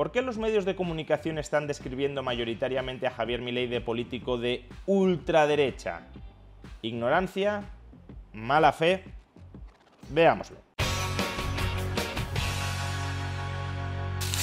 ¿Por qué los medios de comunicación están describiendo mayoritariamente a Javier Milei de político de ultraderecha? ¿Ignorancia? ¿Mala fe? Veámoslo.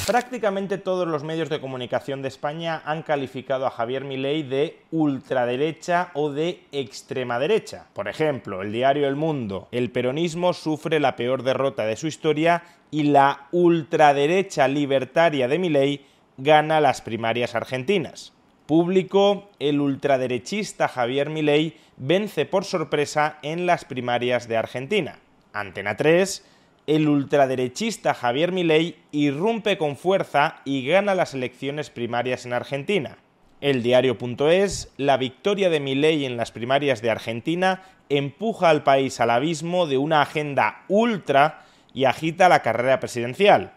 Prácticamente todos los medios de comunicación de España han calificado a Javier Milei de ultraderecha o de extrema derecha. Por ejemplo, el diario El Mundo, el peronismo sufre la peor derrota de su historia y la ultraderecha libertaria de Milei gana las primarias argentinas. Público, el ultraderechista Javier Milei vence por sorpresa en las primarias de Argentina. Antena 3, el ultraderechista Javier Milei irrumpe con fuerza y gana las elecciones primarias en Argentina. El diario.es, la victoria de Milei en las primarias de Argentina empuja al país al abismo de una agenda ultra y agita la carrera presidencial.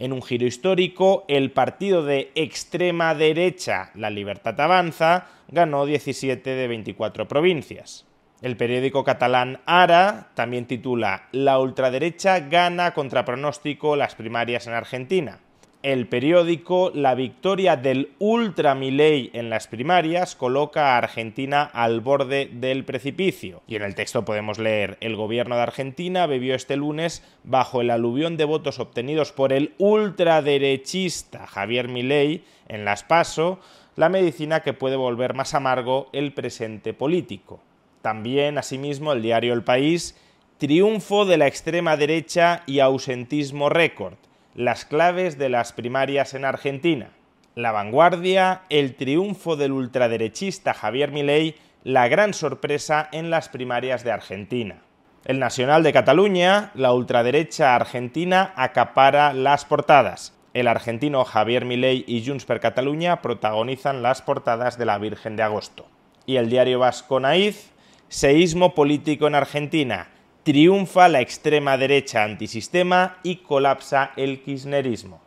En un giro histórico, el partido de extrema derecha, La Libertad Avanza, ganó 17 de 24 provincias. El periódico catalán Ara también titula La ultraderecha gana contra pronóstico las primarias en Argentina. El periódico La victoria del ultra en las primarias coloca a Argentina al borde del precipicio. Y en el texto podemos leer: El gobierno de Argentina bebió este lunes bajo el aluvión de votos obtenidos por el ultraderechista Javier Milei en las PASO, la medicina que puede volver más amargo el presente político. También, asimismo, el diario El País, triunfo de la extrema derecha y ausentismo récord, las claves de las primarias en Argentina. La vanguardia, el triunfo del ultraderechista Javier Milei, la gran sorpresa en las primarias de Argentina. El Nacional de Cataluña, la ultraderecha argentina acapara las portadas. El argentino Javier Milei y Junts per Cataluña protagonizan las portadas de la Virgen de Agosto. Y el diario vasco Naiz, Seísmo político en Argentina. Triunfa la extrema derecha antisistema y colapsa el kirchnerismo.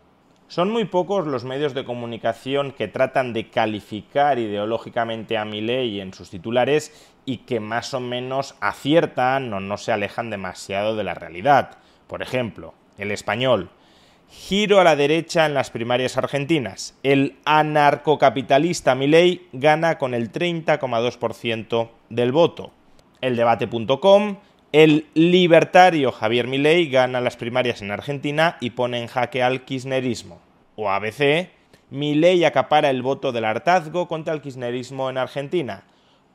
Son muy pocos los medios de comunicación que tratan de calificar ideológicamente a Milei en sus titulares y que más o menos aciertan o no se alejan demasiado de la realidad. Por ejemplo, El Español. Giro a la derecha en las primarias argentinas. El anarcocapitalista Milei gana con el 30,2% del voto. El debate.com, el libertario Javier Milei gana las primarias en Argentina y pone en jaque al kirchnerismo. O ABC, Milei acapara el voto del hartazgo contra el kirchnerismo en Argentina.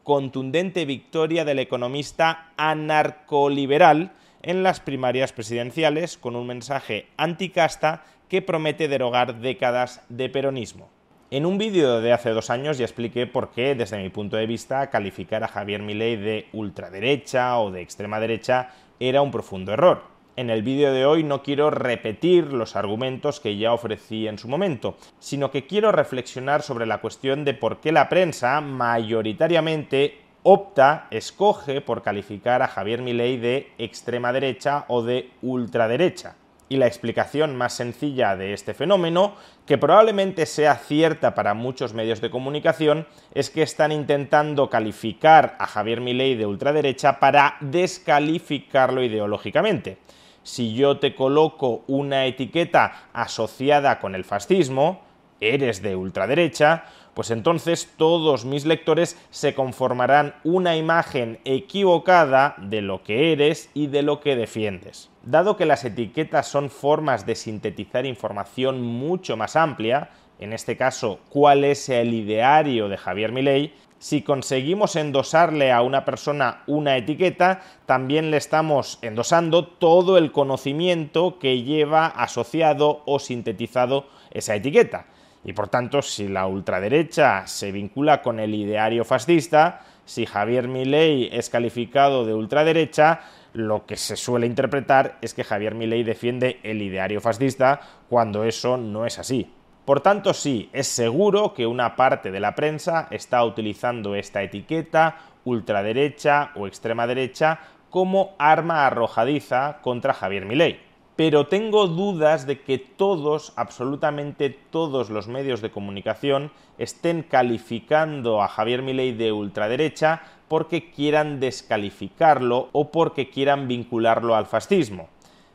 Contundente victoria del economista anarcoliberal en las primarias presidenciales con un mensaje anticasta que promete derogar décadas de peronismo. En un vídeo de hace dos años ya expliqué por qué, desde mi punto de vista, calificar a Javier Milei de ultraderecha o de extrema derecha era un profundo error. En el vídeo de hoy no quiero repetir los argumentos que ya ofrecí en su momento, sino que quiero reflexionar sobre la cuestión de por qué la prensa mayoritariamente opta, escoge por calificar a Javier Milei de extrema derecha o de ultraderecha. Y la explicación más sencilla de este fenómeno, que probablemente sea cierta para muchos medios de comunicación, es que están intentando calificar a Javier Milei de ultraderecha para descalificarlo ideológicamente. Si yo te coloco una etiqueta asociada con el fascismo, eres de ultraderecha, pues entonces todos mis lectores se conformarán una imagen equivocada de lo que eres y de lo que defiendes. Dado que las etiquetas son formas de sintetizar información mucho más amplia, en este caso, cuál es el ideario de Javier Milei, si conseguimos endosarle a una persona una etiqueta, también le estamos endosando todo el conocimiento que lleva asociado o sintetizado esa etiqueta. Y por tanto, si la ultraderecha se vincula con el ideario fascista, si Javier Milei es calificado de ultraderecha, lo que se suele interpretar es que Javier Milei defiende el ideario fascista cuando eso no es así. Por tanto, sí, es seguro que una parte de la prensa está utilizando esta etiqueta ultraderecha o extrema derecha como arma arrojadiza contra Javier Milei pero tengo dudas de que todos, absolutamente todos los medios de comunicación estén calificando a Javier Milei de ultraderecha porque quieran descalificarlo o porque quieran vincularlo al fascismo.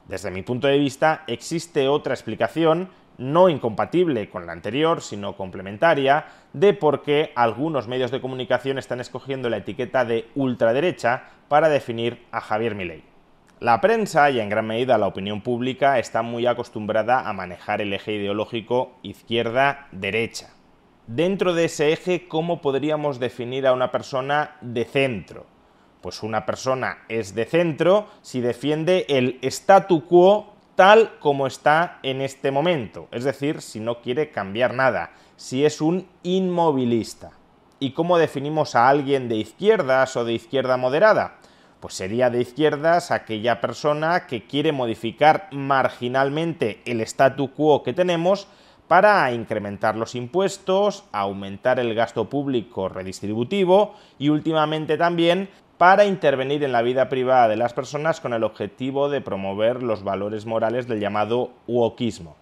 Desde mi punto de vista, existe otra explicación, no incompatible con la anterior, sino complementaria, de por qué algunos medios de comunicación están escogiendo la etiqueta de ultraderecha para definir a Javier Milei. La prensa y en gran medida la opinión pública está muy acostumbrada a manejar el eje ideológico izquierda-derecha. Dentro de ese eje, ¿cómo podríamos definir a una persona de centro? Pues una persona es de centro si defiende el statu quo tal como está en este momento, es decir, si no quiere cambiar nada, si es un inmovilista. ¿Y cómo definimos a alguien de izquierdas o de izquierda moderada? Pues sería de izquierdas aquella persona que quiere modificar marginalmente el statu quo que tenemos para incrementar los impuestos, aumentar el gasto público redistributivo y últimamente también para intervenir en la vida privada de las personas con el objetivo de promover los valores morales del llamado wokismo.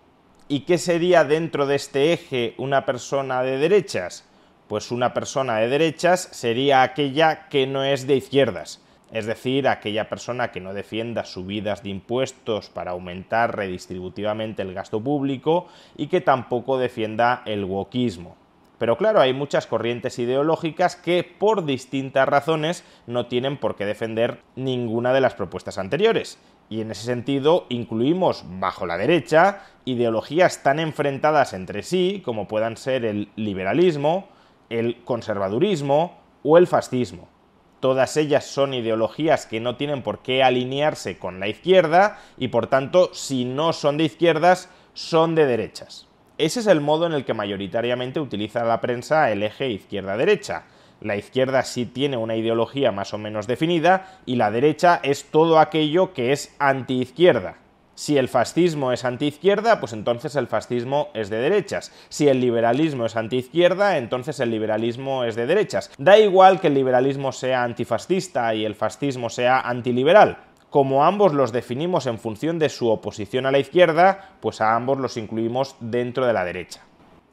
¿Y qué sería dentro de este eje una persona de derechas? Pues una persona de derechas sería aquella que no es de izquierdas, es decir, aquella persona que no defienda subidas de impuestos para aumentar redistributivamente el gasto público y que tampoco defienda el wokismo. Pero claro, hay muchas corrientes ideológicas que por distintas razones no tienen por qué defender ninguna de las propuestas anteriores. Y en ese sentido incluimos bajo la derecha ideologías tan enfrentadas entre sí como puedan ser el liberalismo, el conservadurismo o el fascismo. Todas ellas son ideologías que no tienen por qué alinearse con la izquierda y por tanto, si no son de izquierdas, son de derechas. Ese es el modo en el que mayoritariamente utiliza la prensa el eje izquierda-derecha. La izquierda sí tiene una ideología más o menos definida y la derecha es todo aquello que es antiizquierda. Si el fascismo es antiizquierda, pues entonces el fascismo es de derechas. Si el liberalismo es antiizquierda, entonces el liberalismo es de derechas. Da igual que el liberalismo sea antifascista y el fascismo sea antiliberal como ambos los definimos en función de su oposición a la izquierda, pues a ambos los incluimos dentro de la derecha.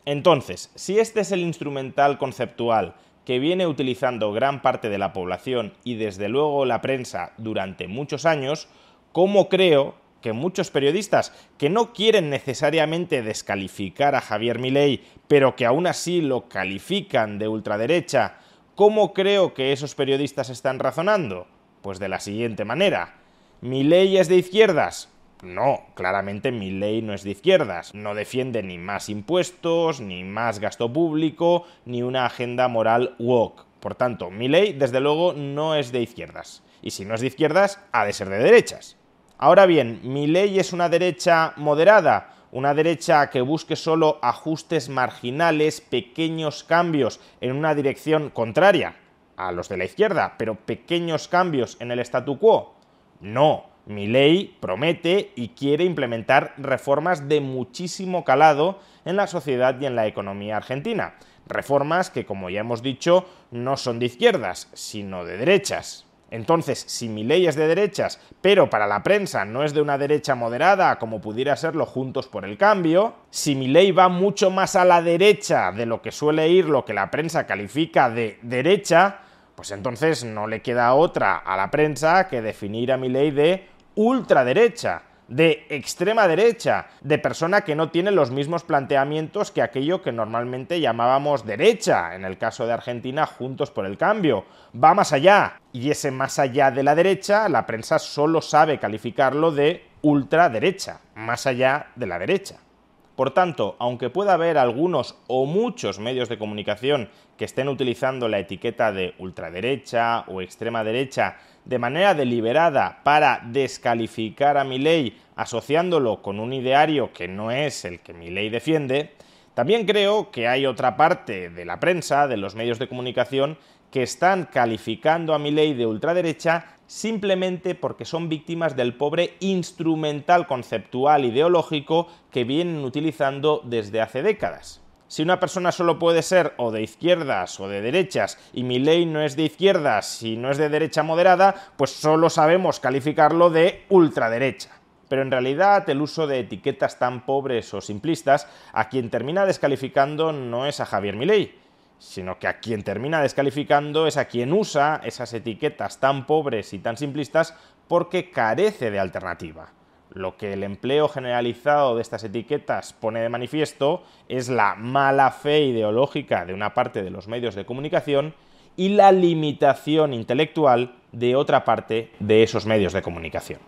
Entonces, si este es el instrumental conceptual que viene utilizando gran parte de la población y desde luego la prensa durante muchos años, ¿cómo creo que muchos periodistas que no quieren necesariamente descalificar a Javier Milei, pero que aún así lo califican de ultraderecha, ¿cómo creo que esos periodistas están razonando? Pues de la siguiente manera. ¿Mi ley es de izquierdas? No, claramente mi ley no es de izquierdas. No defiende ni más impuestos, ni más gasto público, ni una agenda moral woke. Por tanto, mi ley, desde luego, no es de izquierdas. Y si no es de izquierdas, ha de ser de derechas. Ahora bien, mi ley es una derecha moderada, una derecha que busque solo ajustes marginales, pequeños cambios en una dirección contraria a los de la izquierda, pero pequeños cambios en el statu quo. No, mi ley promete y quiere implementar reformas de muchísimo calado en la sociedad y en la economía argentina. Reformas que, como ya hemos dicho, no son de izquierdas, sino de derechas. Entonces, si mi ley es de derechas, pero para la prensa no es de una derecha moderada como pudiera serlo Juntos por el Cambio, si mi ley va mucho más a la derecha de lo que suele ir lo que la prensa califica de derecha, pues entonces no le queda otra a la prensa que definir a mi ley de ultraderecha, de extrema derecha, de persona que no tiene los mismos planteamientos que aquello que normalmente llamábamos derecha, en el caso de Argentina, juntos por el cambio. Va más allá, y ese más allá de la derecha, la prensa solo sabe calificarlo de ultraderecha, más allá de la derecha. Por tanto, aunque pueda haber algunos o muchos medios de comunicación que estén utilizando la etiqueta de ultraderecha o extrema derecha de manera deliberada para descalificar a mi ley asociándolo con un ideario que no es el que mi ley defiende, también creo que hay otra parte de la prensa, de los medios de comunicación, que están calificando a mi ley de ultraderecha simplemente porque son víctimas del pobre instrumental conceptual ideológico que vienen utilizando desde hace décadas. Si una persona solo puede ser o de izquierdas o de derechas y mi ley no es de izquierdas y no es de derecha moderada, pues solo sabemos calificarlo de ultraderecha. Pero en realidad el uso de etiquetas tan pobres o simplistas a quien termina descalificando no es a Javier Milei, sino que a quien termina descalificando es a quien usa esas etiquetas tan pobres y tan simplistas porque carece de alternativa. Lo que el empleo generalizado de estas etiquetas pone de manifiesto es la mala fe ideológica de una parte de los medios de comunicación y la limitación intelectual de otra parte de esos medios de comunicación.